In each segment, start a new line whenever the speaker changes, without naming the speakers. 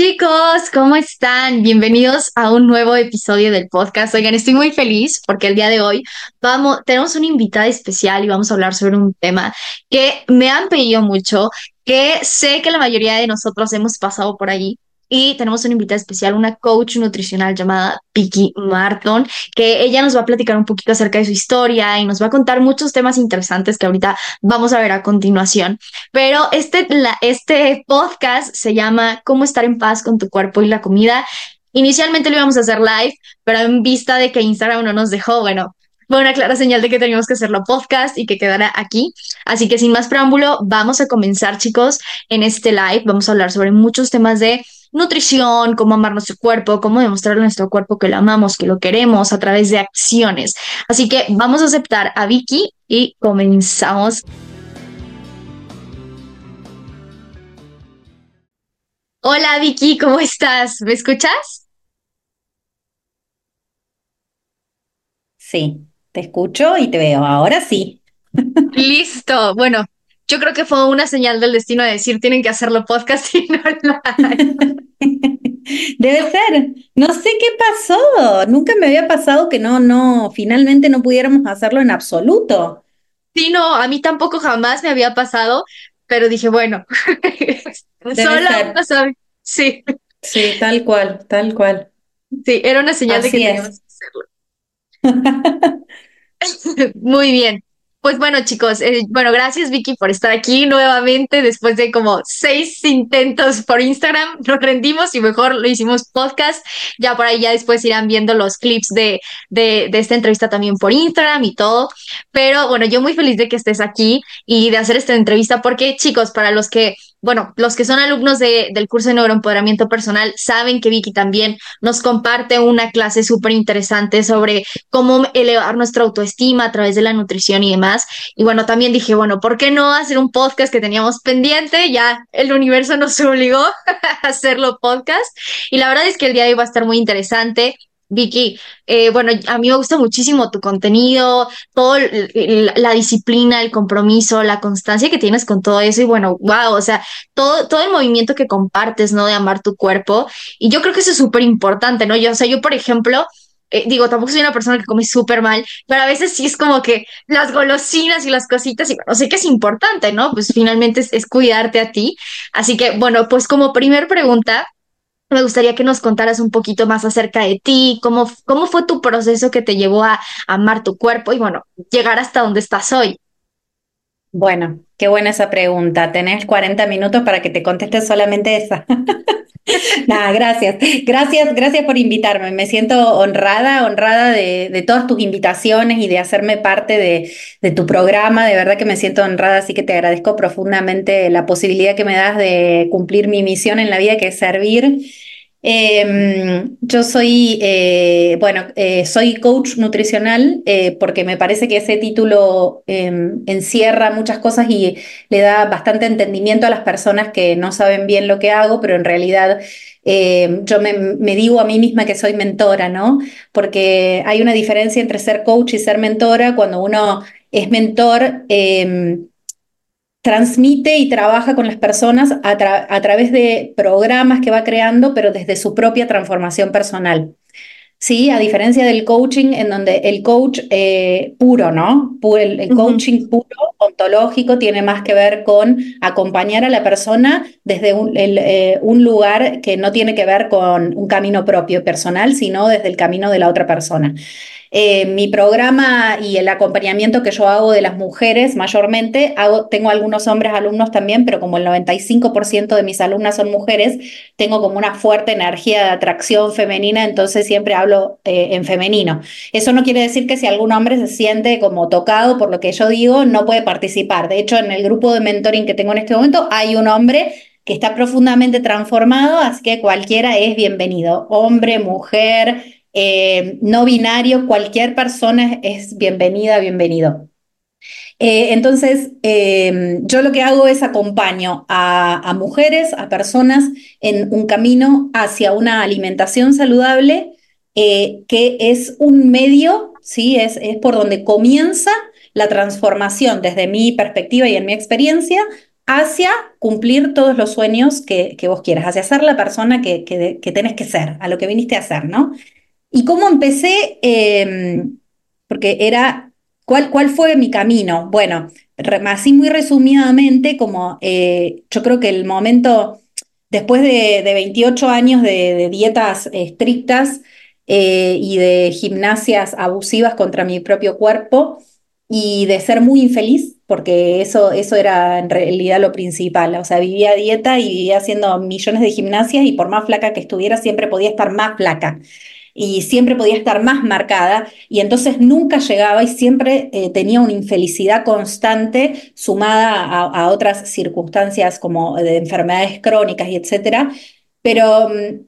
chicos, ¿cómo están? Bienvenidos a un nuevo episodio del podcast. Oigan, estoy muy feliz porque el día de hoy vamos, tenemos una invitada especial y vamos a hablar sobre un tema que me han pedido mucho, que sé que la mayoría de nosotros hemos pasado por allí y tenemos una invitada especial, una coach nutricional llamada Vicky Marton, que ella nos va a platicar un poquito acerca de su historia y nos va a contar muchos temas interesantes que ahorita vamos a ver a continuación. Pero este, este podcast se llama Cómo estar en paz con tu cuerpo y la comida. Inicialmente lo íbamos a hacer live, pero en vista de que Instagram no nos dejó, bueno, fue una clara señal de que teníamos que hacerlo podcast y que quedara aquí. Así que sin más preámbulo, vamos a comenzar, chicos, en este live. Vamos a hablar sobre muchos temas de nutrición, cómo amar nuestro cuerpo, cómo demostrarle a nuestro cuerpo que lo amamos, que lo queremos a través de acciones. Así que vamos a aceptar a Vicky y comenzamos. Hola Vicky, ¿cómo estás? ¿Me escuchas?
Sí, te escucho y te veo. Ahora sí.
Listo. Bueno, yo creo que fue una señal del destino de decir tienen que hacerlo podcast y no
Debe ser. No sé qué pasó. Nunca me había pasado que no, no, finalmente no pudiéramos hacerlo en absoluto.
Sí, no, a mí tampoco jamás me había pasado, pero dije, bueno,
solo Sí. Sí, tal cual, tal cual.
Sí, era una señal de que teníamos que hacerlo. Muy bien. Pues bueno, chicos, eh, bueno, gracias Vicky por estar aquí nuevamente después de como seis intentos por Instagram. Nos rendimos y mejor lo hicimos podcast. Ya por ahí ya después irán viendo los clips de, de, de esta entrevista también por Instagram y todo. Pero bueno, yo muy feliz de que estés aquí y de hacer esta entrevista porque, chicos, para los que bueno, los que son alumnos de, del curso de neuroempoderamiento personal saben que Vicky también nos comparte una clase súper interesante sobre cómo elevar nuestra autoestima a través de la nutrición y demás. Y bueno, también dije, bueno, ¿por qué no hacer un podcast que teníamos pendiente? Ya el universo nos obligó a hacerlo podcast. Y la verdad es que el día de hoy va a estar muy interesante. Vicky, eh, bueno, a mí me gusta muchísimo tu contenido, toda la disciplina, el compromiso, la constancia que tienes con todo eso y bueno, wow, o sea, todo, todo el movimiento que compartes, ¿no? De amar tu cuerpo. Y yo creo que eso es súper importante, ¿no? Yo, o sea, yo, por ejemplo, eh, digo, tampoco soy una persona que come súper mal, pero a veces sí es como que las golosinas y las cositas, y bueno, sé que es importante, ¿no? Pues finalmente es, es cuidarte a ti. Así que, bueno, pues como primer pregunta, me gustaría que nos contaras un poquito más acerca de ti, cómo, cómo fue tu proceso que te llevó a, amar tu cuerpo y bueno, llegar hasta donde estás hoy.
Bueno, qué buena esa pregunta. Tenés 40 minutos para que te conteste solamente esa. Nada, gracias. Gracias, gracias por invitarme. Me siento honrada, honrada de, todas tus invitaciones y de hacerme parte de, de, tu programa. De verdad que me siento honrada, así que te agradezco profundamente la posibilidad que me das de cumplir mi misión en la vida, que es servir Em, yo soy, eh, bueno, eh, soy coach nutricional eh, porque me parece que ese título em, encierra muchas cosas y le da bastante entendimiento a las personas que no saben bien lo que hago, pero en realidad em, yo me, me, digo a mí misma que soy mentora, ¿no? Porque hay una diferencia entre ser coach y ser mentora. Cuando uno es mentor, transmite y trabaja con las personas a, través de programas que va creando, pero desde su propia transformación personal. Sí, a diferencia del coaching, en donde el coach eh, puro, ¿no? El, coaching puro, ontológico, tiene más que ver con acompañar a la persona desde un, eh, un, lugar que no tiene que ver con un camino propio personal, sino desde el camino de la otra persona. Eh, mi programa y el acompañamiento que yo hago de las mujeres mayormente, hago, tengo algunos hombres alumnos también, pero como el 95% de mis alumnas son mujeres, tengo como una fuerte energía de atracción femenina, entonces siempre hablo eh, en femenino. Eso no quiere decir que si algún hombre se siente como tocado por lo que yo digo, no puede participar. De hecho, en el grupo de mentoring que tengo en este momento hay un hombre que está profundamente transformado, así que cualquiera es bienvenido, hombre, mujer, eh, no binario, cualquier persona es bienvenida, bienvenido. Eh, entonces, em, yo lo que hago es acompaño a, mujeres, a personas en un camino hacia una alimentación saludable, eh, que es un medio, ¿sí? es, es por donde comienza la transformación desde mi perspectiva y en mi experiencia hacia cumplir todos los sueños que, vos quieras, hacia ser la persona que, que, tenés que ser, a lo que viniste a hacer, ¿no? ¿Y cómo empecé? Em, porque era, ¿cuál, ¿cuál fue mi camino? Bueno, así muy resumidamente, como eh, yo creo que el momento, después de, 28 años de, dietas estrictas eh, y de gimnasias abusivas contra mi propio cuerpo y de ser muy infeliz, porque eso, eso era en realidad lo principal, o sea, vivía dieta y vivía haciendo millones de gimnasias y por más flaca que estuviera, siempre podía estar más flaca y siempre podía estar más marcada y entonces nunca llegaba y siempre eh, tenía una infelicidad constante sumada a, otras circunstancias como de enfermedades crónicas y etcétera. Pero mm,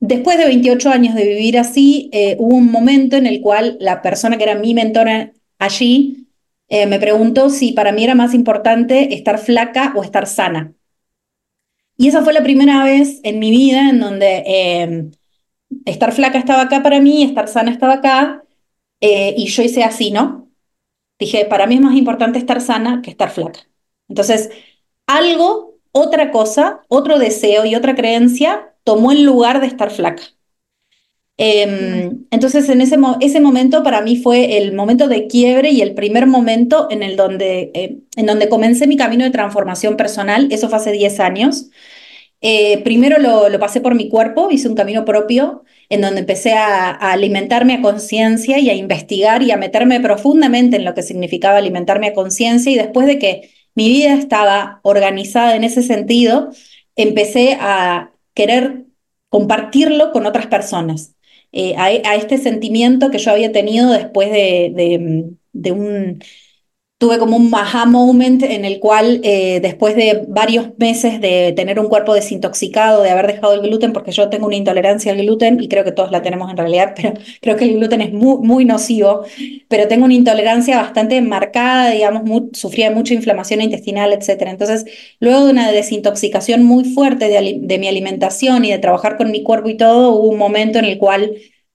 después de 28 años de vivir así, eh, hubo un momento en el cual la persona que era mi mentora allí eh, me preguntó si para mí era más importante estar flaca o estar sana. Y esa fue la primera vez en mi vida en donde estar flaca estaba acá para mí, estar sana estaba acá, eh, y yo hice así, ¿no? Dije, para mí es más importante estar sana que estar flaca. Entonces, algo, otra cosa, otro deseo y otra creencia tomó el lugar de estar flaca. Em, entonces, en ese, ese, momento para mí fue el momento de quiebre y el primer momento en, el donde, eh, en donde comencé mi camino de transformación personal. Eso fue hace 10 años. Eh, primero lo, pasé por mi cuerpo, hice un camino propio en donde empecé a, alimentarme a conciencia y a investigar y a meterme profundamente en lo que significaba alimentarme a conciencia y después de que mi vida estaba organizada en ese sentido, empecé a querer compartirlo con otras personas. Eh, a, este sentimiento que yo había tenido después de un tuve como un aha moment en el cual eh, después de varios meses de tener un cuerpo desintoxicado, de haber dejado el gluten, porque yo tengo una intolerancia al gluten y creo que todos la tenemos en realidad, pero creo que el gluten es muy, muy nocivo, pero tengo una intolerancia bastante marcada, digamos, sufría de mucha inflamación intestinal, etc. Entonces, luego de una desintoxicación muy fuerte de, de mi alimentación y de trabajar con mi cuerpo y todo, hubo un momento en el cual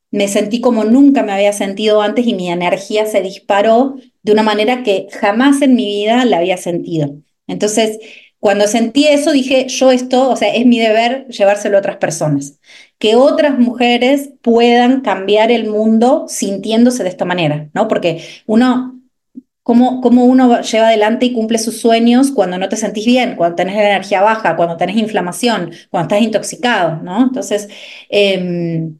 me sentí como nunca me había sentido antes y mi energía se disparó de una manera que jamás en mi vida la había sentido. Entonces, cuando sentí eso, dije, yo esto, o sea, es mi deber llevárselo a otras personas. Que otras mujeres puedan cambiar el mundo sintiéndose de esta manera, ¿no? Porque uno, ¿cómo, cómo uno lleva adelante y cumple sus sueños cuando no te sentís bien, cuando tenés la energía baja, cuando tenés inflamación, cuando estás intoxicado, ¿no? Entonces, eh,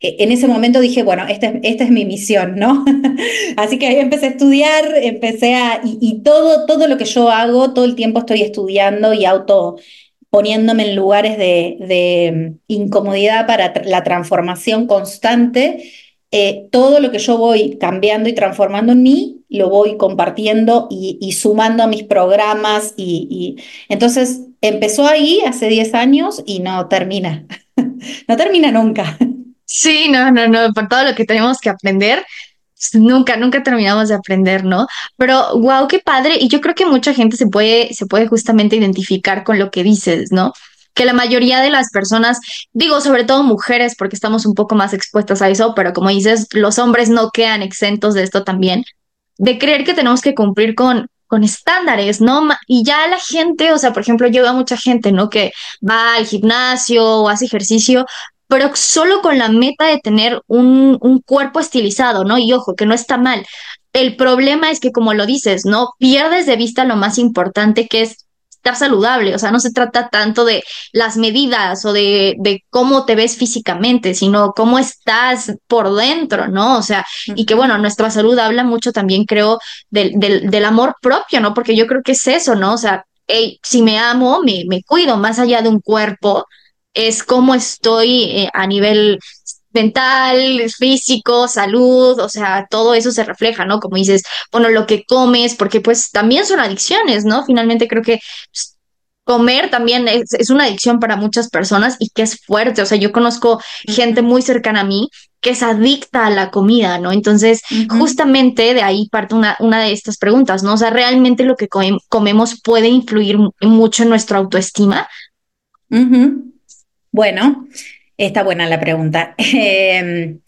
en ese momento dije, bueno, esta es, esta es mi misión, ¿no? Así que ahí empecé a estudiar, empecé a, y, todo, todo lo que yo hago, todo el tiempo estoy estudiando y auto poniéndome en lugares de, mm, incomodidad para la transformación constante. Eh, todo lo que yo voy cambiando y transformando en mí, lo voy compartiendo y, sumando a mis programas. Y, entonces empezó ahí hace 10 años y no termina. no termina nunca.
Sí, no, no, no, por todo lo que tenemos que aprender, nunca, nunca terminamos de aprender, ¿no? Pero wow, qué padre. Y yo creo que mucha gente se puede, se puede justamente identificar con lo que dices, ¿no? Que la mayoría de las personas, digo, sobre todo mujeres, porque estamos un poco más expuestas a eso, pero como dices, los hombres no quedan exentos de esto también, de creer que tenemos que cumplir con, con estándares, ¿no? Y ya la gente, o sea, por ejemplo, yo veo a mucha gente, ¿no? Que va al gimnasio o hace ejercicio, pero solo con la meta de tener un, un cuerpo estilizado, ¿no? Y ojo, que no está mal. El problema es que, como lo dices, ¿no? Pierdes de vista lo más importante que es estar saludable, o sea, no se trata tanto de las medidas o de, de, cómo te ves físicamente, sino cómo estás por dentro, ¿no? O sea, y que bueno, nuestra salud habla mucho también, creo, del, del, del amor propio, ¿no? Porque yo creo que es eso, ¿no? O sea, hey, si me amo, me, me cuido más allá de un cuerpo, es cómo estoy eh, a nivel mental, físico, salud, o sea, todo eso se refleja, ¿no? Como dices, bueno, lo que comes, porque pues también son adicciones, ¿no? Finalmente creo que pues, comer también es, una adicción para muchas personas y que es fuerte, o sea, yo conozco gente muy cercana a mí que es adicta a la comida, ¿no? Entonces, justamente de ahí parte una, una de estas preguntas, ¿no? O sea, ¿realmente lo que comemos puede influir mucho en nuestra autoestima?
Bueno, está buena la pregunta. Em,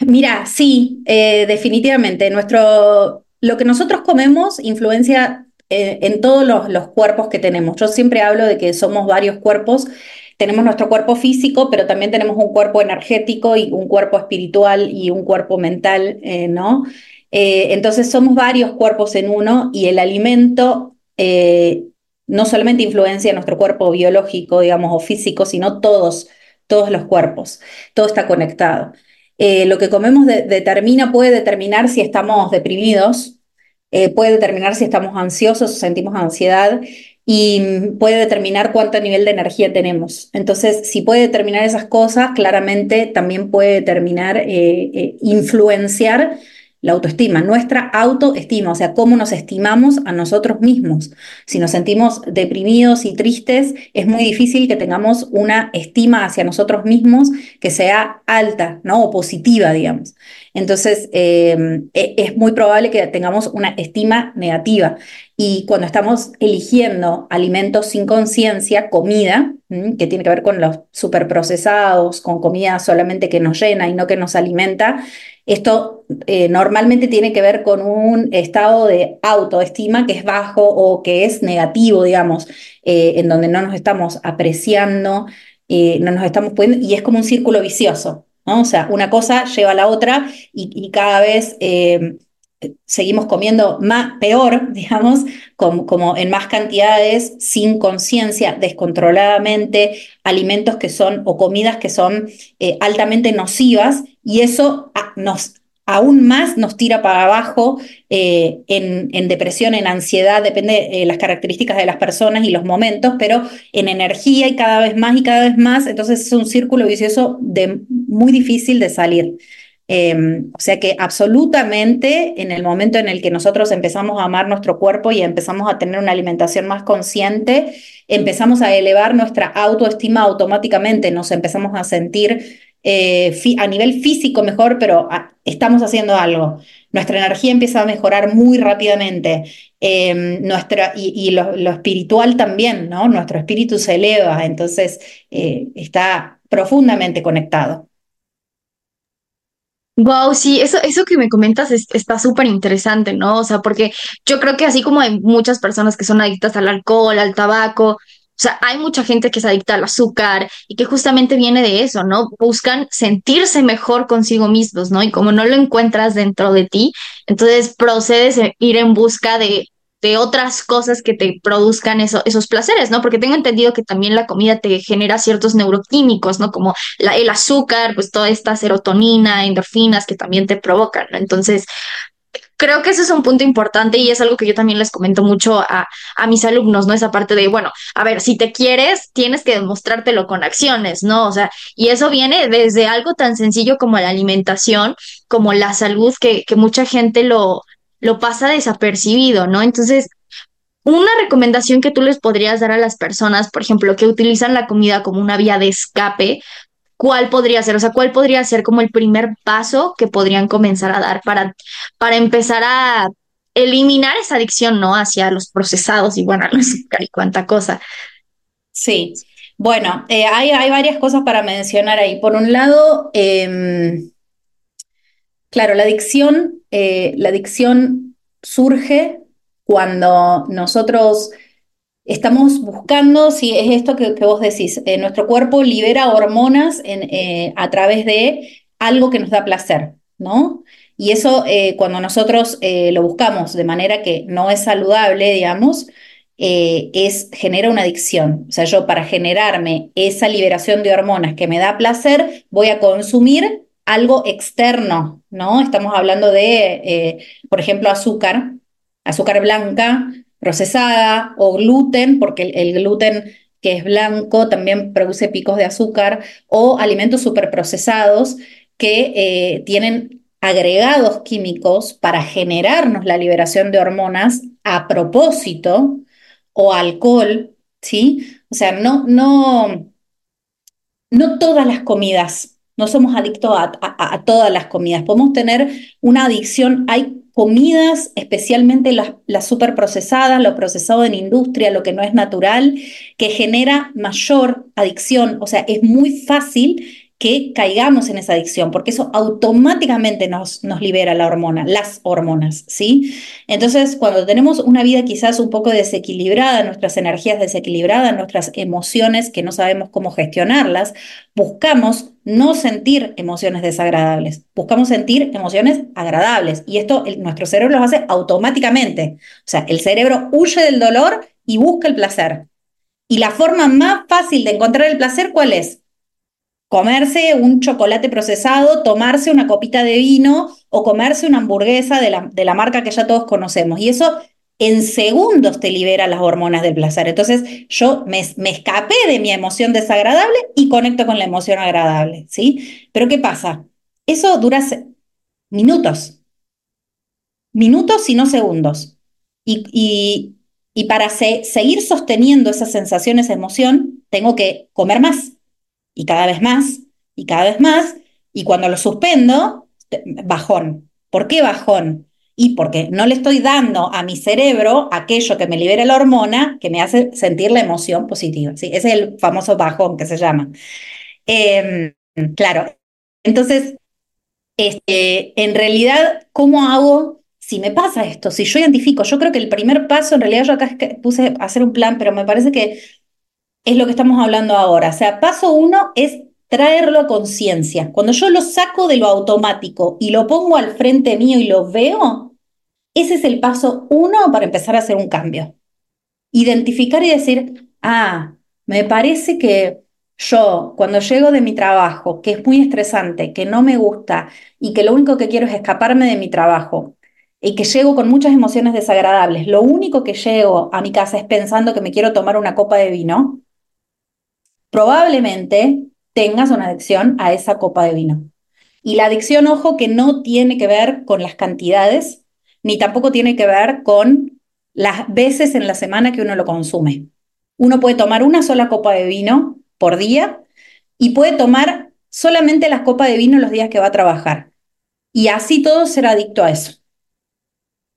mira, sí, eh, definitivamente. Nuestro, lo que nosotros comemos influencia eh, en todos los, cuerpos que tenemos. Yo siempre hablo de que somos varios cuerpos tenemos nuestro cuerpo físico, pero también tenemos un cuerpo energético y un cuerpo espiritual y un cuerpo mental, eh, ¿no? Entonces somos varios cuerpos en uno y el alimento no solamente influencia nuestro cuerpo biológico, digamos, o físico, sino todos, todos los cuerpos. Todo está conectado. lo que comemos determina, puede determinar si estamos deprimidos, puede determinar si estamos ansiosos o sentimos ansiedad y puede determinar cuánto nivel de energía tenemos. Entonces, si puede determinar esas cosas, claramente también puede determinar, eh, eh, influenciar la autoestima, nuestra autoestima, o sea, cómo nos estimamos a nosotros mismos. Si nos sentimos deprimidos y tristes, es muy difícil que tengamos una estima hacia nosotros mismos que sea alta, ¿no? O positiva, digamos. Entonces, em, e, es muy probable que tengamos una estima negativa. Y cuando estamos eligiendo alimentos sin conciencia, comida, que tiene que ver con los superprocesados, con comida solamente que nos llena y no que nos alimenta, esto eh, normalmente tiene que ver con un estado de autoestima que es bajo o que es negativo, digamos, eh, en donde no nos estamos apreciando, eh, no nos estamos pudiendo, y es como un círculo vicioso, ¿no? O sea, una cosa lleva a la otra y, cada vez seguimos comiendo más, peor, digamos, como, en más cantidades, sin conciencia, descontroladamente, alimentos que son o comidas que son altamente nocivas y eso ah, nos aún más nos tira para abajo eh, en, depresión, en ansiedad, depende de las características de las personas y los momentos, pero en energía y cada vez más y cada vez más, entonces es un círculo vicioso de, muy difícil de salir. Em, o sea que absolutamente en el momento en el que nosotros empezamos a amar nuestro cuerpo y empezamos a tener una alimentación más consciente, empezamos a elevar nuestra autoestima automáticamente, nos empezamos a sentir eh, a nivel físico mejor, pero ah, estamos haciendo algo. Nuestra energía empieza a mejorar muy rápidamente. Em, nuestra, y, lo, espiritual también, ¿no? Nuestro espíritu se eleva, entonces eh, está profundamente conectado.
Wow, sí, eso, eso que me comentas está súper interesante, ¿no? O sea, porque yo creo que así como hay muchas personas que son adictas al alcohol, al tabaco, sea, hay mucha gente que es adicta al azúcar y que justamente viene de eso, ¿no? Buscan sentirse mejor consigo mismos, ¿no? Y como no lo encuentras dentro de ti, entonces procedes a ir en busca de, de otras cosas que te produzcan eso, esos placeres, ¿no? Porque tengo entendido que también la comida te genera ciertos neuroquímicos, ¿no? Como el azúcar, pues toda esta serotonina, endorfinas que también te provocan, ¿no? Entonces, creo que ese es un punto importante y es algo que yo también les comento mucho a, a, mis alumnos, ¿no? Esa parte de, bueno, a ver, si te quieres, tienes que demostrártelo con acciones, ¿no? O sea, y eso viene desde algo tan sencillo como la alimentación, como la salud, que, que mucha gente lo, lo pasa desapercibido, ¿no? Entonces, una recomendación que tú les podrías dar a las personas, por ejemplo, que utilizan la comida como una vía de escape, ¿cuál podría ser? O sea, ¿cuál podría ser como el primer paso que podrían comenzar a dar para, para empezar a eliminar esa adicción, ¿no? Hacia los procesados y bueno, al azúcar y cuánta cosa.
Sí, bueno, eh, hay, hay, varias cosas para mencionar ahí. Por un lado, em, claro, la adicción, eh, la adicción surge cuando nosotros estamos buscando si es esto que, vos decís, eh, nuestro cuerpo libera hormonas eh, a través de algo que nos da placer, ¿no? Y eso eh, cuando nosotros lo buscamos de manera que no es saludable, digamos, es, genera una adicción. O sea, yo para generarme esa liberación de hormonas que me da placer, voy a consumir algo externo, ¿no? Estamos hablando de, por ejemplo, azúcar, azúcar blanca, procesada o gluten, porque el, gluten que es blanco también produce picos de azúcar, o alimentos superprocesados que eh, tienen agregados químicos para generarnos la liberación de hormonas a propósito, o alcohol, ¿sí? O sea, no, no, no todas las comidas, no somos adictos a, a todas las comidas, podemos tener una adicción, hay comidas, especialmente las, las superprocesadas, lo procesado en industria, lo que no es natural, que genera mayor adicción. O sea, es muy fácil que caigamos en esa adicción, porque eso automáticamente nos, nos libera la hormona, las hormonas, ¿sí? Entonces, cuando tenemos una vida quizás un poco desequilibrada, nuestras energías desequilibradas, nuestras emociones que no sabemos cómo gestionarlas, buscamos no sentir emociones desagradables, buscamos sentir emociones agradables. Y esto nuestro cerebro lo hace automáticamente. O sea, el cerebro huye del dolor y busca el placer. Y la forma más fácil de encontrar el placer, ¿cuál es? Comerse un chocolate procesado, tomarse una copita de vino o comerse una hamburguesa de la, de la marca que ya todos conocemos. Y eso en segundos te libera las hormonas del placer. Entonces yo me, me, escapé de mi emoción desagradable y conecto con la emoción agradable, ¿sí? Pero ¿qué pasa? Eso dura minutos, minutos y no segundos. Y, y, y para seguir sosteniendo esa sensación, esa emoción, tengo que comer más y cada vez más, y cada vez más, y cuando lo suspendo, bajón. ¿Por qué bajón? Y porque no le estoy dando a mi cerebro aquello que me libera la hormona que me hace sentir la emoción positiva. ¿sí? Ese es el famoso bajón que se llama. Em, claro, entonces, este, en realidad, ¿cómo hago si me pasa esto? Si yo identifico, yo creo que el primer paso, en realidad yo acá puse hacer un plan, pero me parece que es lo que estamos hablando ahora. O sea, paso uno es traerlo a conciencia. Cuando yo lo saco de lo automático y lo pongo al frente mío y lo veo, ese es el paso uno para empezar a hacer un cambio. Identificar y decir, ah, me parece que yo cuando llego de mi trabajo, que es muy estresante, que no me gusta y que lo único que quiero es escaparme de mi trabajo y que llego con muchas emociones desagradables, lo único que llego a mi casa es pensando que me quiero tomar una copa de vino, probablemente tengas una adicción a esa copa de vino. Y la adicción, ojo, que no tiene que ver con las cantidades, ni tampoco tiene que ver con las veces en la semana que uno lo consume. Uno puede tomar una sola copa de vino por día y puede tomar solamente las copas de vino los días que va a trabajar. Y así todo será adicto a eso.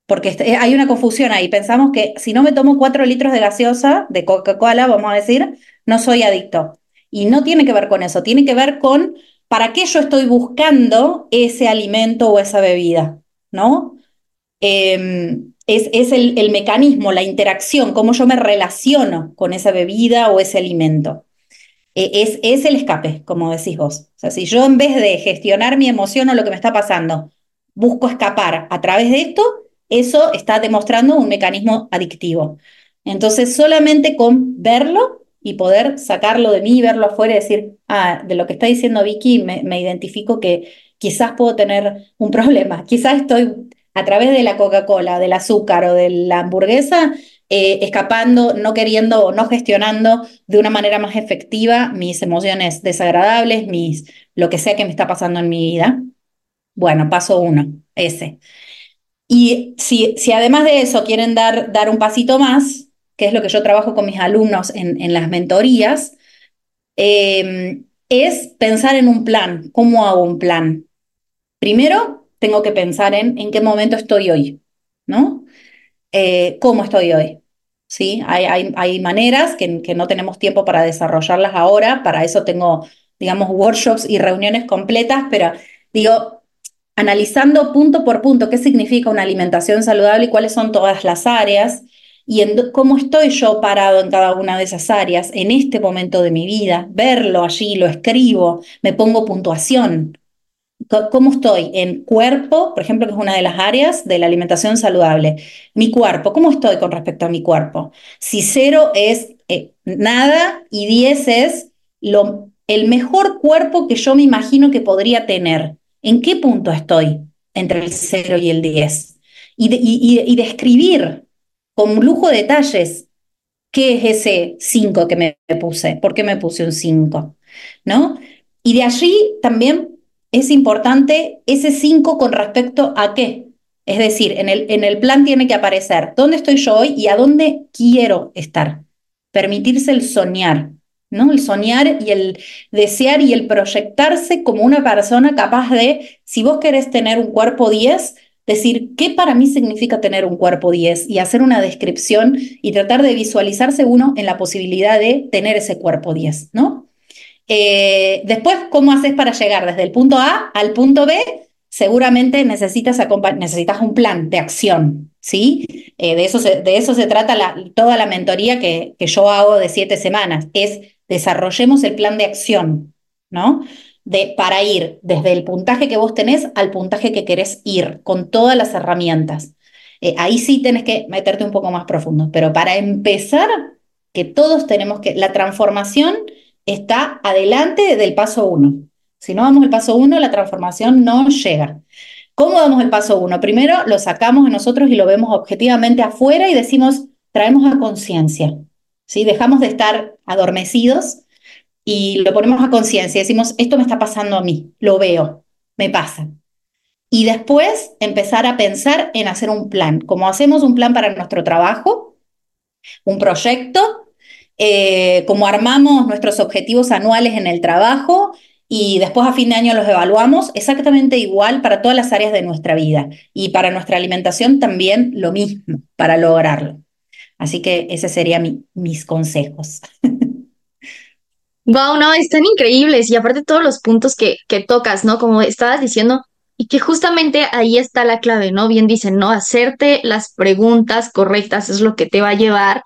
Porque este, hay una confusión ahí. Pensamos que si no me tomo cuatro litros de gaseosa, de Coca-Cola, vamos a decir, no soy adicto. Y no tiene que ver con eso, tiene que ver con para qué yo estoy buscando ese alimento o esa bebida, ¿no? Em, es, es el, el, mecanismo, la interacción, cómo yo me relaciono con esa bebida o ese alimento. E, es, es el escape, como decís vos. O sea, si yo en vez de gestionar mi emoción o lo que me está pasando, busco escapar a través de esto, eso está demostrando un mecanismo adictivo. Entonces, solamente con verlo y poder sacarlo de mí, verlo afuera y decir, ah, de lo que está diciendo Vicky, me, identifico que quizás puedo tener un problema, quizás estoy a través de la Coca-Cola, del azúcar o de la hamburguesa, eh, escapando, no queriendo o no gestionando de una manera más efectiva mis emociones desagradables, mis, lo que sea que me está pasando en mi vida. Bueno, paso uno, ese. Y si, si además de eso quieren dar, dar un pasito más, que es lo que yo trabajo con mis alumnos en, las mentorías, em, es pensar en un plan. ¿Cómo hago un plan? Primero, tengo que pensar en en qué momento estoy hoy, ¿no? Eh, ¿Cómo estoy hoy? ¿Sí? Hay, hay, hay maneras que, que, no tenemos tiempo para desarrollarlas ahora, para eso tengo, digamos, workshops y reuniones completas, pero digo, analizando punto por punto qué significa una alimentación saludable y cuáles son todas las áreas, y en cómo estoy yo parado en cada una de esas áreas en este momento de mi vida, verlo allí, lo escribo, me pongo puntuación. ¿Cómo estoy en cuerpo, por ejemplo, que es una de las áreas de la alimentación saludable? Mi cuerpo, ¿cómo estoy con respecto a mi cuerpo? Si cero es eh, nada y diez es lo, el mejor cuerpo que yo me imagino que podría tener. ¿En qué punto estoy entre el cero y el diez? Y, y, y describir con lujo de detalles, ¿qué es ese 5 que me puse? ¿Por qué me puse un 5? ¿No? Y de allí también es importante ese 5 con respecto a qué. Es decir, en el, en el plan tiene que aparecer dónde estoy yo hoy y a dónde quiero estar. Permitirse el soñar, ¿no? El soñar y el desear y el proyectarse como una persona capaz de, si vos querés tener un cuerpo 10, decir qué para mí significa tener un cuerpo 10 y hacer una descripción y tratar de visualizarse uno en la posibilidad de tener ese cuerpo 10, ¿no? Eh, después, ¿cómo haces para llegar desde el punto A al punto B? Seguramente necesitas, necesitas un plan de acción, ¿sí? Eh, de, eso se, de eso se trata toda la mentoría que, que yo hago de siete semanas, es desarrollemos el plan de acción, ¿no? De, para ir desde el puntaje que vos tenés al puntaje que querés ir, con todas las herramientas. Eh, ahí sí tenés que meterte un poco más profundo, pero para empezar, que todos tenemos que, la transformación está adelante del paso uno. Si no damos el paso uno, la transformación no llega. ¿Cómo damos el paso uno? Primero lo sacamos de nosotros y lo vemos objetivamente afuera y decimos, traemos a conciencia. ¿sí? Dejamos de estar adormecidos y lo ponemos a conciencia. Decimos, esto me está pasando a mí, lo veo, me pasa. Y después empezar a pensar en hacer un plan. Como hacemos un plan para nuestro trabajo, un proyecto, eh, como armamos nuestros objetivos anuales en el trabajo y después a fin de año los evaluamos, exactamente igual para todas las áreas de nuestra vida y para nuestra alimentación también lo mismo para lograrlo. Así que ese serían mis consejos.
Wow, no, están increíbles y aparte todos los puntos que, que tocas, ¿no? Como estabas diciendo, y que justamente ahí está la clave, ¿no? Bien dicen, ¿no? Hacerte las preguntas correctas es lo que te va a llevar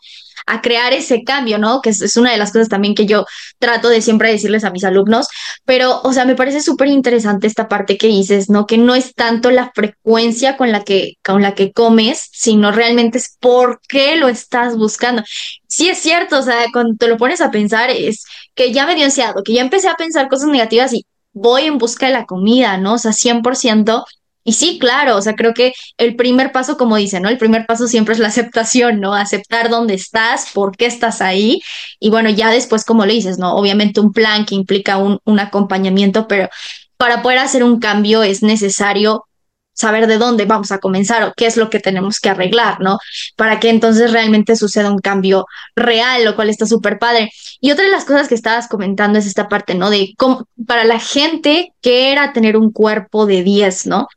a crear ese cambio, ¿no? Que es, una de las cosas también que yo trato de siempre decirles a mis alumnos, pero, o sea, me parece súper interesante esta parte que dices, ¿no? Que no es tanto la frecuencia con la que, con la que comes, sino realmente es por qué lo estás buscando. Sí es cierto, o sea, cuando te lo pones a pensar es que ya me dio ansiado, que ya empecé a pensar cosas negativas y voy en busca de la comida, ¿no? O sea, 100%, y sí, claro, o sea, creo que el primer paso, como dice, ¿no? El primer paso siempre es la aceptación, ¿no? Aceptar dónde estás, por qué estás ahí. Y bueno, ya después, como le dices, ¿no? Obviamente un plan que implica un, un acompañamiento, pero para poder hacer un cambio es necesario saber de dónde vamos a comenzar o qué es lo que tenemos que arreglar, ¿no? Para que entonces realmente suceda un cambio real, lo cual está súper padre. Y otra de las cosas que estabas comentando es esta parte, ¿no? De cómo, para la gente que era tener un cuerpo de 10, ¿no?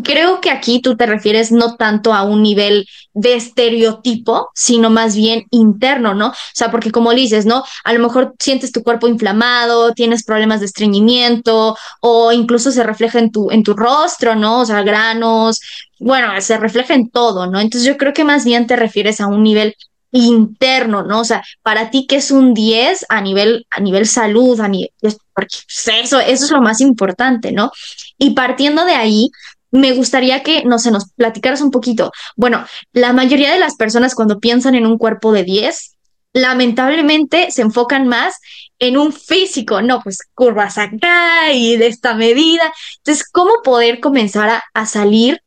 Creo que aquí tú te refieres no tanto a un nivel de estereotipo, sino más bien interno, ¿no? O sea, porque como dices, ¿no? A lo mejor sientes tu cuerpo inflamado, tienes problemas de estreñimiento o incluso se refleja en tu, en tu rostro, ¿no? O sea, granos, bueno, se refleja en todo, ¿no? Entonces yo creo que más bien te refieres a un nivel interno, ¿no? O sea, para ti que es un 10 a nivel, a nivel salud, a nivel, porque pues, eso, eso es lo más importante, ¿no? Y partiendo de ahí, me gustaría que, no sé, nos platicaras un poquito. Bueno, la mayoría de las personas cuando piensan en un cuerpo de 10, lamentablemente se enfocan más en un físico, no, pues curvas acá y de esta medida. Entonces, ¿cómo poder comenzar a, salir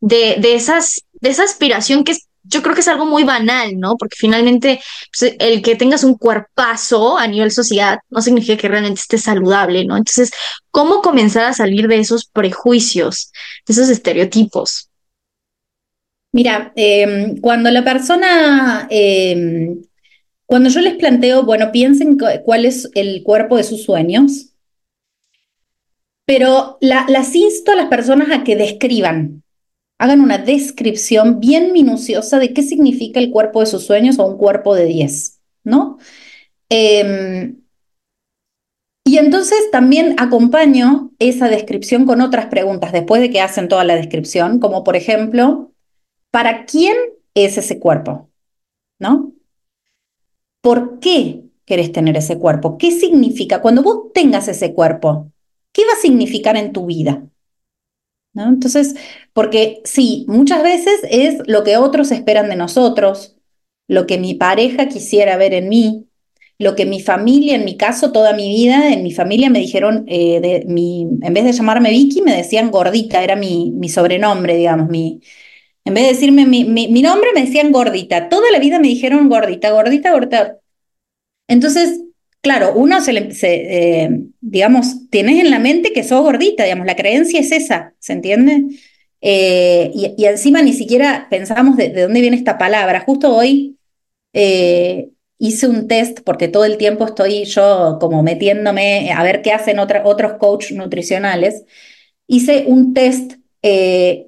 de, de, esas, de esa aspiración que es yo creo que es algo muy banal, ¿no? Porque finalmente pues, el que tengas un cuerpazo a nivel sociedad no significa que realmente estés saludable, ¿no? Entonces, ¿cómo comenzar a salir de esos prejuicios, de esos estereotipos?
Mira, em, cuando la persona, em, cuando yo les planteo, bueno, piensen cuál es el cuerpo de sus sueños, pero las insto a las personas a que describan hagan una descripción bien minuciosa de qué significa el cuerpo de sus sueños o un cuerpo de 10, ¿no? Em, y entonces también acompaño esa descripción con otras preguntas después de que hacen toda la descripción, como por ejemplo, ¿para quién es ese cuerpo? ¿No? ¿Por qué querés tener ese cuerpo? ¿Qué significa? Cuando vos tengas ese cuerpo, ¿qué va a significar en tu vida? ¿No? Entonces, porque sí, muchas veces es lo que otros esperan de nosotros, lo que mi pareja quisiera ver en mí, lo que mi familia, en mi caso, toda mi vida, en mi familia me dijeron, eh, de, mi, en vez de llamarme Vicky, me decían gordita, era mi, mi sobrenombre, digamos, mi, en vez de decirme mi, mi, nombre, me decían gordita. Toda la vida me dijeron gordita, gordita, gordita. Entonces, claro, uno se, le, eh, digamos, tienes en la mente que sos gordita, digamos, la creencia es esa, ¿se entiende? Eh, y, encima ni siquiera pensamos de, dónde viene esta palabra. Justo hoy eh, hice un test, porque todo el tiempo estoy yo como metiéndome a ver qué hacen otros coaches nutricionales. Hice un test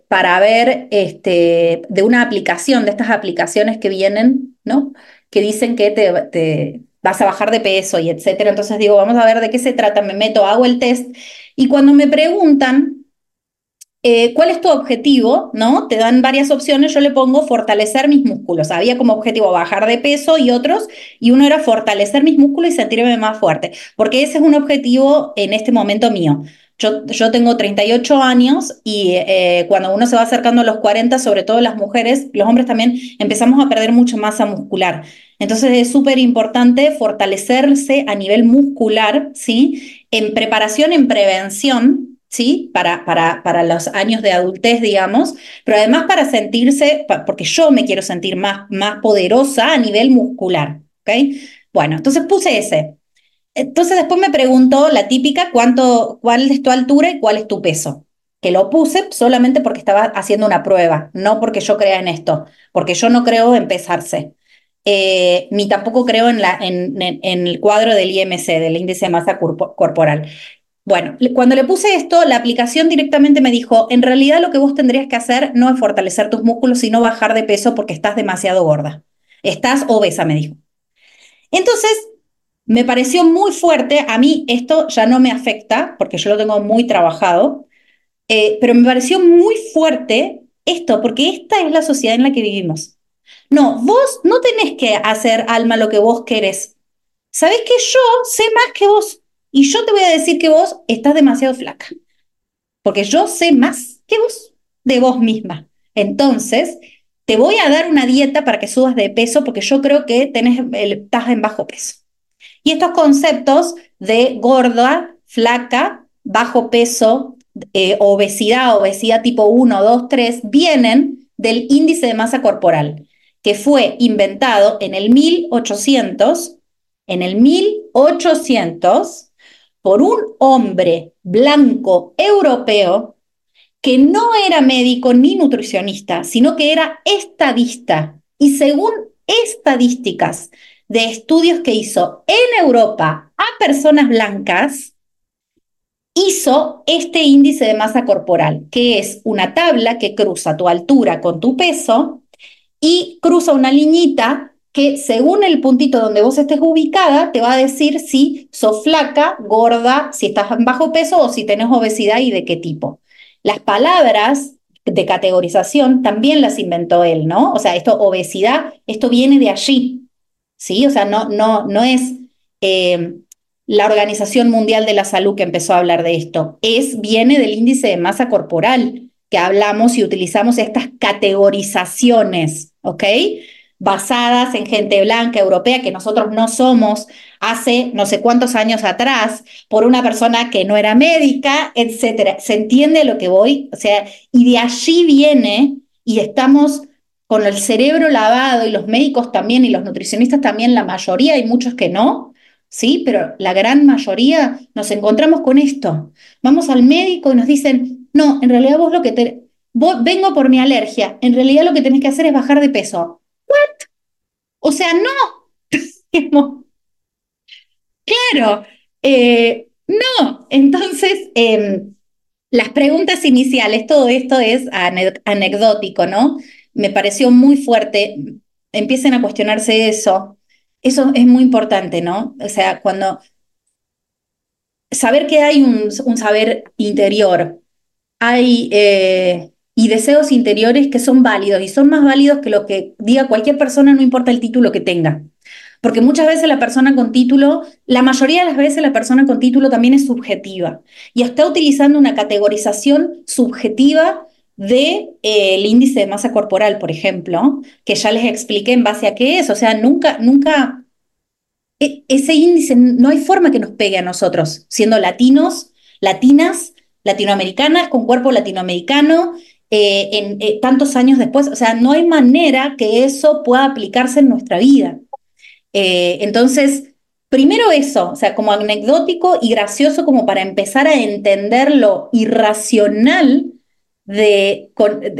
para ver este, de una aplicación, de estas aplicaciones que vienen, ¿no? Que dicen que te vas a bajar de peso y etcétera. Entonces digo, vamos a ver de qué se trata, me meto, hago el test y cuando me preguntan eh, cuál es tu objetivo, ¿no? Te dan varias opciones, yo le pongo fortalecer mis músculos. Había como objetivo bajar de peso y otros, y uno era fortalecer mis músculos y sentirme más fuerte, porque ese es un objetivo en este momento mío. Yo, yo, tengo 38 años y eh, cuando uno se va acercando a los 40, sobre todo las mujeres, los hombres también, empezamos a perder mucha masa muscular. Entonces es súper importante fortalecerse a nivel muscular, ¿sí? En preparación, en prevención, ¿sí? Para, para, para los años de adultez, digamos, pero además para sentirse, porque yo me quiero sentir más, más poderosa a nivel muscular, ¿ok? Bueno, entonces puse ese. Entonces después me preguntó la típica, ¿cuánto, ¿cuál es tu altura y cuál es tu peso? Que lo puse solamente porque estaba haciendo una prueba, no porque yo crea en esto, porque yo no creo en pesarse. Eh, ni tampoco creo en, la, en, el cuadro del IMC, del índice de masa corporal. Bueno, cuando le puse esto, la aplicación directamente me dijo, en realidad lo que vos tendrías que hacer no es fortalecer tus músculos, sino bajar de peso porque estás demasiado gorda. Estás obesa, me dijo. Entonces, me pareció muy fuerte, a mí esto ya no me afecta porque yo lo tengo muy trabajado, eh, pero me pareció muy fuerte esto, porque esta es la sociedad en la que vivimos. No, vos no tenés que hacer, Alma, lo que vos querés. Sabés que yo sé más que vos y yo te voy a decir que vos estás demasiado flaca, porque yo sé más que vos de vos misma. Entonces, te voy a dar una dieta para que subas de peso porque yo creo que tenés, estás en bajo peso. Y estos conceptos de gorda, flaca, bajo peso, eh, obesidad, obesidad tipo 1, 2, 3, vienen del índice de masa corporal que fue inventado en el 1800, en el 1800, por un hombre blanco europeo que no era médico ni nutricionista, sino que era estadista. Y según estadísticas de estudios que hizo en Europa a personas blancas, hizo este índice de masa corporal, que es una tabla que cruza tu altura con tu peso y cruza una liñita que según el puntito donde vos estés ubicada, te va a decir si sos flaca, gorda, si estás en bajo peso o si tenés obesidad y de qué tipo. Las palabras de categorización también las inventó él, ¿no? O sea, esto, obesidad, esto viene de allí, ¿sí? O sea, no, no, no es eh, la Organización Mundial de la Salud que empezó a hablar de esto, es, viene del índice de masa corporal que hablamos y utilizamos estas categorizaciones, ¿ok? Basadas en gente blanca, europea, que nosotros no somos hace no sé cuántos años atrás, por una persona que no era médica, etcétera. ¿Se entiende lo que voy? O sea, y de allí viene, y estamos con el cerebro lavado, y los médicos también, y los nutricionistas también, la mayoría, hay muchos que no, ¿sí? Pero la gran mayoría nos encontramos con esto. Vamos al médico y nos dicen, no, en realidad vos lo que te... vengo por mi alergia. En realidad lo que tenés que hacer es bajar de peso. ¿What? O sea, no. claro. Eh, no. Entonces, em, las preguntas iniciales, todo esto es anecdótico, ¿no? Me pareció muy fuerte. Empiecen a cuestionarse eso. Eso es muy importante, ¿no? O sea, cuando saber que hay un, saber interior, hay eh, y deseos interiores que son válidos y son más válidos que lo que diga cualquier persona, no importa el título que tenga. Porque muchas veces la persona con título, la mayoría de las veces la persona con título también es subjetiva y está utilizando una categorización subjetiva de, eh, índice de masa corporal, por ejemplo, que ya les expliqué en base a qué es. O sea, nunca, nunca, e, ese índice no hay forma que nos pegue a nosotros, siendo latinos, latinas, latinoamericanas con cuerpo latinoamericano eh, en eh, tantos años después. O sea, no hay manera que eso pueda aplicarse en nuestra vida. Entonces, primero eso, o sea, como anecdótico y gracioso como para empezar a entender lo irracional de,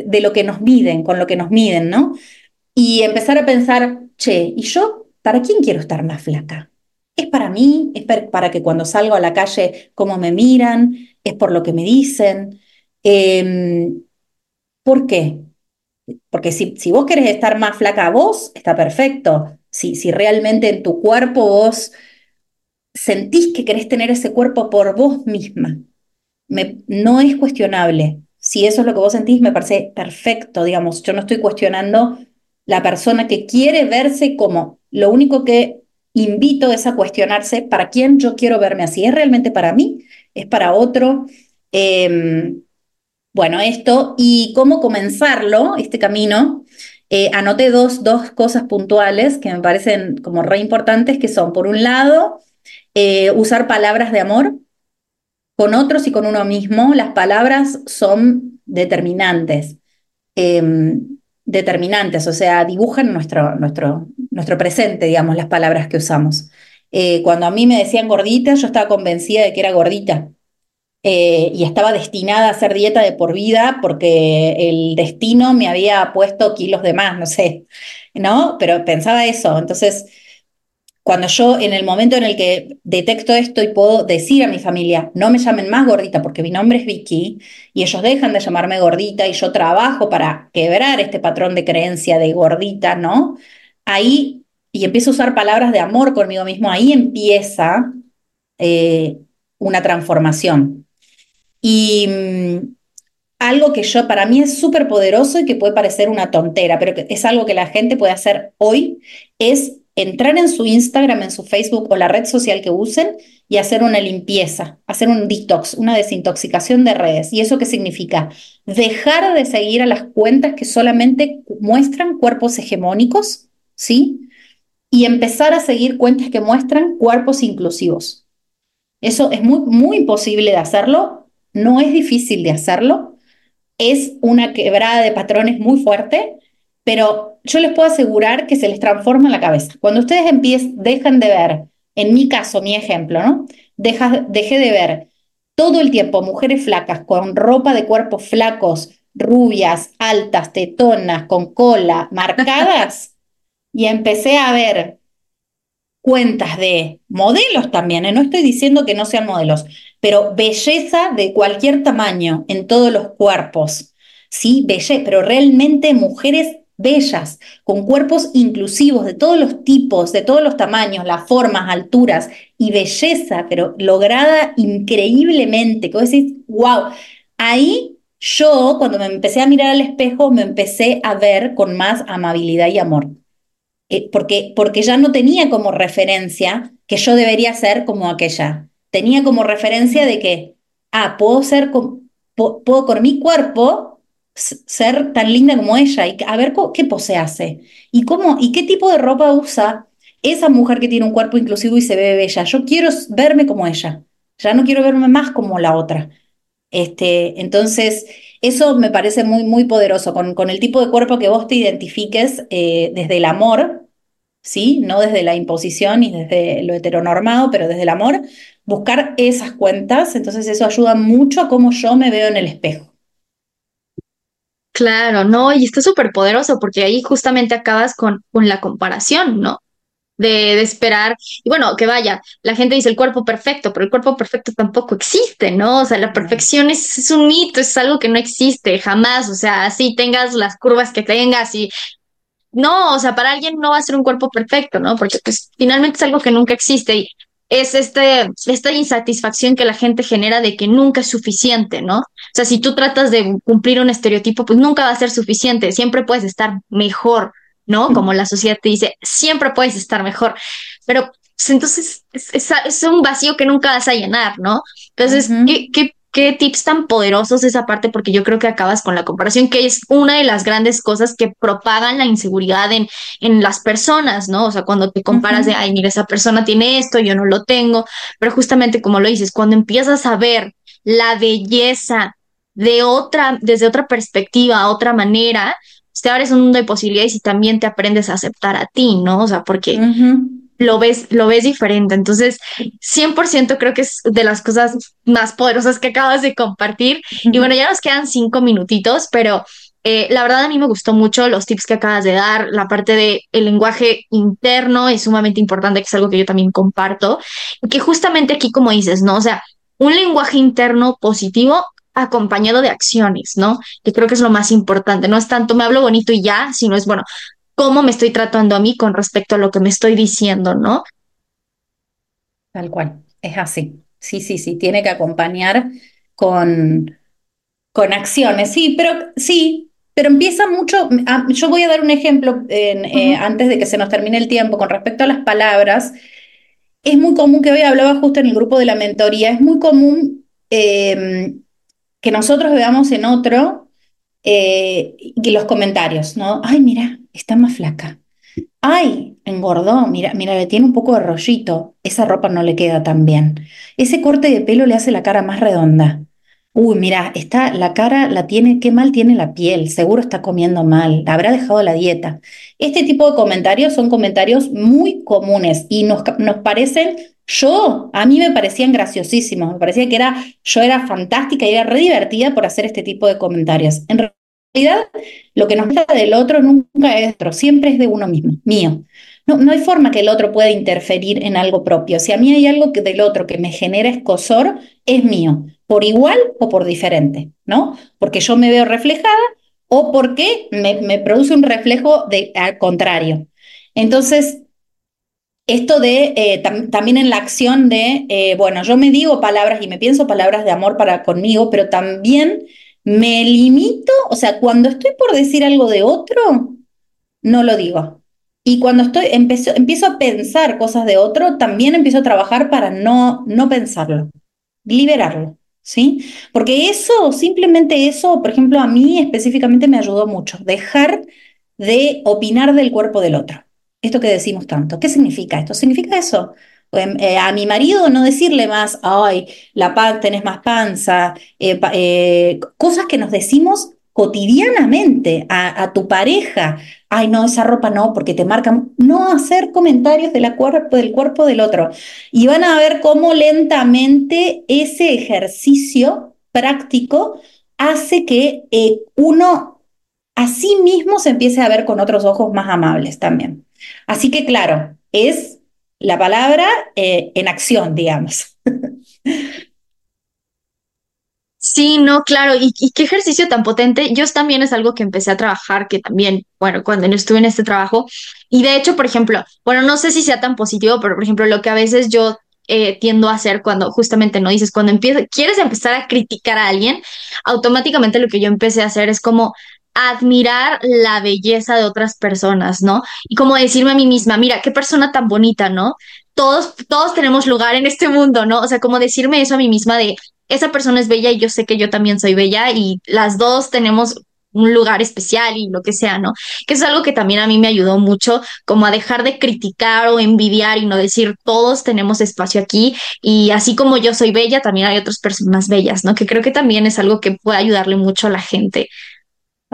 de lo que nos miden, con lo que nos miden, ¿no? Y empezar a pensar, che, ¿y yo para quién quiero estar más flaca? ¿Es para mí? ¿Es para que cuando salgo a la calle, cómo me miran? es por lo que me dicen. Em, ¿Por qué? Porque si, si vos querés estar más flaca vos, está perfecto. Si, si realmente en tu cuerpo vos sentís que querés tener ese cuerpo por vos misma, no es cuestionable. Si eso es lo que vos sentís, me parece perfecto, digamos. Yo no estoy cuestionando la persona que quiere verse como. Lo único que invito es a cuestionarse para quién yo quiero verme así. ¿Es realmente para mí? ¿Es para otro? Em, bueno, esto y cómo comenzarlo, este camino. Eh, anoté dos, dos cosas puntuales que me parecen como re importantes, que son, por un lado, eh, usar palabras de amor con otros y con uno mismo. Las palabras son determinantes. Em, determinantes, o sea, dibujan nuestro, nuestro, nuestro presente, digamos, las palabras que usamos. Eh, cuando a mí me decían gordita, yo estaba convencida de que era gordita. Eh, y estaba destinada a hacer dieta de por vida porque el destino me había puesto kilos de más, no sé, ¿no? Pero pensaba eso. Entonces, cuando yo en el momento en el que detecto esto y puedo decir a mi familia, no me llamen más gordita porque mi nombre es Vicky, y ellos dejan de llamarme gordita y yo trabajo para quebrar este patrón de creencia de gordita, ¿no? Ahí, y empiezo a usar palabras de amor conmigo mismo, ahí empieza eh, una transformación. Y mm, algo que yo, para mí es súper poderoso y que puede parecer una tontera, pero que es algo que la gente puede hacer hoy, es entrar en su Instagram, en su Facebook o la red social que usen y hacer una limpieza, hacer un detox, una desintoxicación de redes. ¿Y eso qué significa? Dejar de seguir a las cuentas que solamente muestran cuerpos hegemónicos, ¿sí? Y empezar a seguir cuentas que muestran cuerpos inclusivos. Eso es muy, muy posible de hacerlo, no es difícil de hacerlo, es una quebrada de patrones muy fuerte, pero yo les puedo asegurar que se les transforma la cabeza. Cuando ustedes empiezan, dejan de ver, en mi caso, mi ejemplo, ¿no? Deja, dejé de ver todo el tiempo mujeres flacas con ropa de cuerpos flacos, rubias, altas, tetonas, con cola, marcadas, y empecé a ver cuentas de modelos también, ¿eh? no estoy diciendo que no sean modelos, pero belleza de cualquier tamaño en todos los cuerpos, ¿sí? Belleza, pero realmente mujeres bellas, con cuerpos inclusivos de todos los tipos, de todos los tamaños, las formas, alturas y belleza, pero lograda increíblemente, que vos decís, wow, ahí yo cuando me empecé a mirar al espejo me empecé a ver con más amabilidad y amor. Eh, porque, porque ya no tenía como referencia que yo debería ser como aquella. Tenía como referencia de que, ah, puedo ser, puedo con mi cuerpo ser tan linda como ella y a ver qué pose hace y cómo y qué tipo de ropa usa esa mujer que tiene un cuerpo inclusivo y se ve bella. Yo quiero verme como ella, ya no quiero verme más como la otra. Este, entonces, eso me parece muy, muy poderoso, con, con el tipo de cuerpo que vos te identifiques eh, desde el amor, ¿sí? No desde la imposición y desde lo heteronormado, pero desde el amor, buscar esas cuentas, entonces eso ayuda mucho a cómo yo me veo en el espejo.
Claro, no, y está súper poderoso porque ahí justamente acabas con, con la comparación, ¿no? De, de, esperar, y bueno, que vaya, la gente dice el cuerpo perfecto, pero el cuerpo perfecto tampoco existe, ¿no? O sea, la perfección es, es un mito, es algo que no existe jamás, o sea, así tengas las curvas que tengas y no, o sea, para alguien no va a ser un cuerpo perfecto, ¿no? Porque pues finalmente es algo que nunca existe y es este, esta insatisfacción que la gente genera de que nunca es suficiente, ¿no? O sea, si tú tratas de cumplir un estereotipo, pues nunca va a ser suficiente, siempre puedes estar mejor, ¿no? Como la sociedad te dice, siempre puedes estar mejor, pero pues, entonces es, un vacío que nunca vas a llenar, ¿no? Entonces, ¿qué, qué qué tips tan poderosos esa parte, porque yo creo que acabas con la comparación, que es una de las grandes cosas que propagan la inseguridad en, en las personas, ¿no? O sea, cuando te comparas de, ay, mira, esa persona tiene esto, yo no lo tengo, pero justamente como lo dices, cuando empiezas a ver la belleza de otra, desde otra perspectiva, otra manera, pues te abres un mundo de posibilidades y también te aprendes a aceptar a ti, ¿no? O sea, porque lo ves, lo ves diferente. Entonces, 100% creo que es de las cosas más poderosas que acabas de compartir. Y bueno, ya nos quedan cinco minutitos, pero eh, la verdad a mí me gustó mucho los tips que acabas de dar. La parte del el lenguaje interno es sumamente importante, que es algo que yo también comparto. que justamente aquí, como dices, ¿no? O sea, un lenguaje interno positivo acompañado de acciones, ¿no? Que creo que es lo más importante. No es tanto me hablo bonito y ya, sino es, bueno, cómo me estoy tratando a mí con respecto a lo que me estoy diciendo, ¿no?
Tal cual, es así. Sí, sí, sí, tiene que acompañar con, con acciones, sí, pero sí, pero empieza mucho, ah, yo voy a dar un ejemplo eh, antes de que se nos termine el tiempo con respecto a las palabras. Es muy común que hoy hablaba justo en el grupo de la mentoría, es muy común em, que nosotros veamos en otro eh, los comentarios, ¿no? Ay, mira, está más flaca. Ay, engordó, mira, mira, le tiene un poco de rollito. Esa ropa no le queda tan bien. Ese corte de pelo le hace la cara más redonda. Uy, mira, está, la cara la tiene, qué mal tiene la piel, seguro está comiendo mal, habrá dejado la dieta. Este tipo de comentarios son comentarios muy comunes y nos, nos parecen, yo, a mí me parecían graciosísimos, me parecía que era, yo era fantástica y era re divertida por hacer este tipo de comentarios. En realidad, lo que nos gusta del otro nunca es otro, siempre es de uno mismo, mío. No, no hay forma que el otro pueda interferir en algo propio. Si a mí hay algo que del otro que me genera escosor, es mío por igual o por diferente, ¿no? Porque yo me veo reflejada o porque me, produce un reflejo de, al contrario. Entonces, esto de eh, también en la acción de, eh, bueno, yo me digo palabras y me pienso palabras de amor para conmigo, pero también me limito, o sea, cuando estoy por decir algo de otro, no lo digo. Y cuando estoy, empiezo, empiezo a pensar cosas de otro, también empiezo a trabajar para no, no pensarlo, liberarlo. ¿sí? Porque eso, simplemente eso, por ejemplo, a mí específicamente me ayudó mucho, dejar de opinar del cuerpo del otro. Esto que decimos tanto. ¿Qué significa esto? Significa eso. Em, eh, a mi marido no decirle más, ay, la pan, tenés más panza, eh, eh, cosas que nos decimos cotidianamente a, tu pareja, ay no, esa ropa no, porque te marcan, no hacer comentarios cuerpo, del cuerpo del otro. Y van a ver cómo lentamente ese ejercicio práctico hace que uno a sí mismo se empiece a ver con otros ojos más amables también. Así que claro, es la palabra eh, en acción, digamos.
Sí, no, claro, y, qué ejercicio tan potente. Yo también es algo que empecé a trabajar, que también, bueno, cuando estuve en este trabajo, y de hecho, por ejemplo, bueno, no sé si sea tan positivo, pero por ejemplo, lo que a veces yo eh, tiendo a hacer cuando justamente no dices, cuando empiezas, quieres empezar a criticar a alguien, automáticamente lo que yo empecé a hacer es como admirar la belleza de otras personas, ¿no? Y como decirme a mí misma, mira, qué persona tan bonita, ¿no? Todos, todos tenemos lugar en este mundo, ¿no? O sea, como decirme eso a mí misma de, esa persona es bella y yo sé que yo también soy bella y las dos tenemos un lugar especial y lo que sea, ¿no? Que es algo que también a mí me ayudó mucho, como a dejar de criticar o envidiar y no decir todos tenemos espacio aquí y así como yo soy bella, también hay otras personas bellas, ¿no? Que creo que también es algo que puede ayudarle mucho a la gente.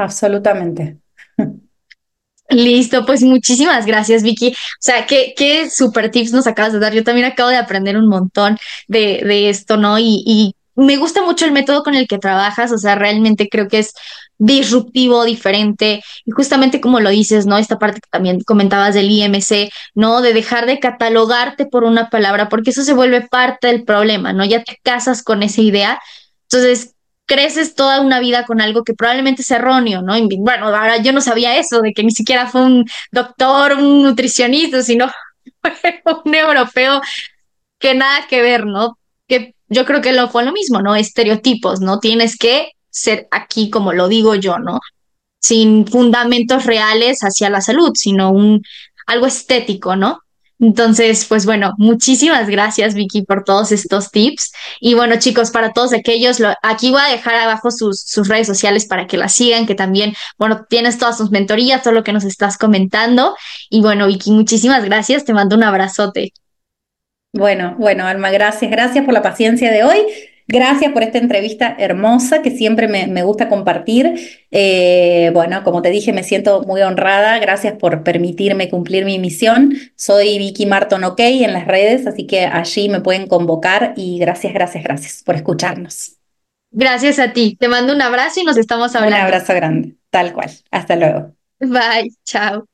Absolutamente.
Listo, pues muchísimas gracias, Vicky. O sea, qué, qué super tips nos acabas de dar. Yo también acabo de aprender un montón de, de esto, ¿no? Y, y me gusta mucho el método con el que trabajas, o sea, realmente creo que es disruptivo, diferente, y justamente como lo dices, ¿no? Esta parte que también comentabas del IMC, ¿no? De dejar de catalogarte por una palabra, porque eso se vuelve parte del problema, ¿no? Ya te casas con esa idea, entonces creces toda una vida con algo que probablemente es erróneo, ¿no? bueno, ahora yo no sabía eso, de que ni siquiera fue un doctor, un nutricionista, sino un europeo que nada que ver, ¿no? Que yo creo que lo fue lo mismo, ¿no? Estereotipos, ¿no? Tienes que ser aquí como lo digo yo, ¿no? Sin fundamentos reales hacia la salud, sino un algo estético, ¿no? Entonces, pues bueno, muchísimas gracias Vicky por todos estos tips. Y bueno, chicos, para todos aquellos, lo, aquí voy a dejar abajo sus, sus redes sociales para que las sigan, que también, bueno, tienes todas sus mentorías, todo lo que nos estás comentando. Y bueno, Vicky, muchísimas gracias, te mando un abrazote.
Bueno, bueno, Alma, gracias. Gracias por la paciencia de hoy. Gracias por esta entrevista hermosa que siempre me, gusta compartir. Eh, bueno, como te dije, me siento muy honrada. Gracias por permitirme cumplir mi misión. Soy Vicky Marton OK en las redes, así que allí me pueden convocar y gracias, gracias, gracias por escucharnos.
Gracias a ti. Te mando un abrazo y nos estamos hablando.
Un abrazo grande, tal cual. Hasta luego.
Bye, chao.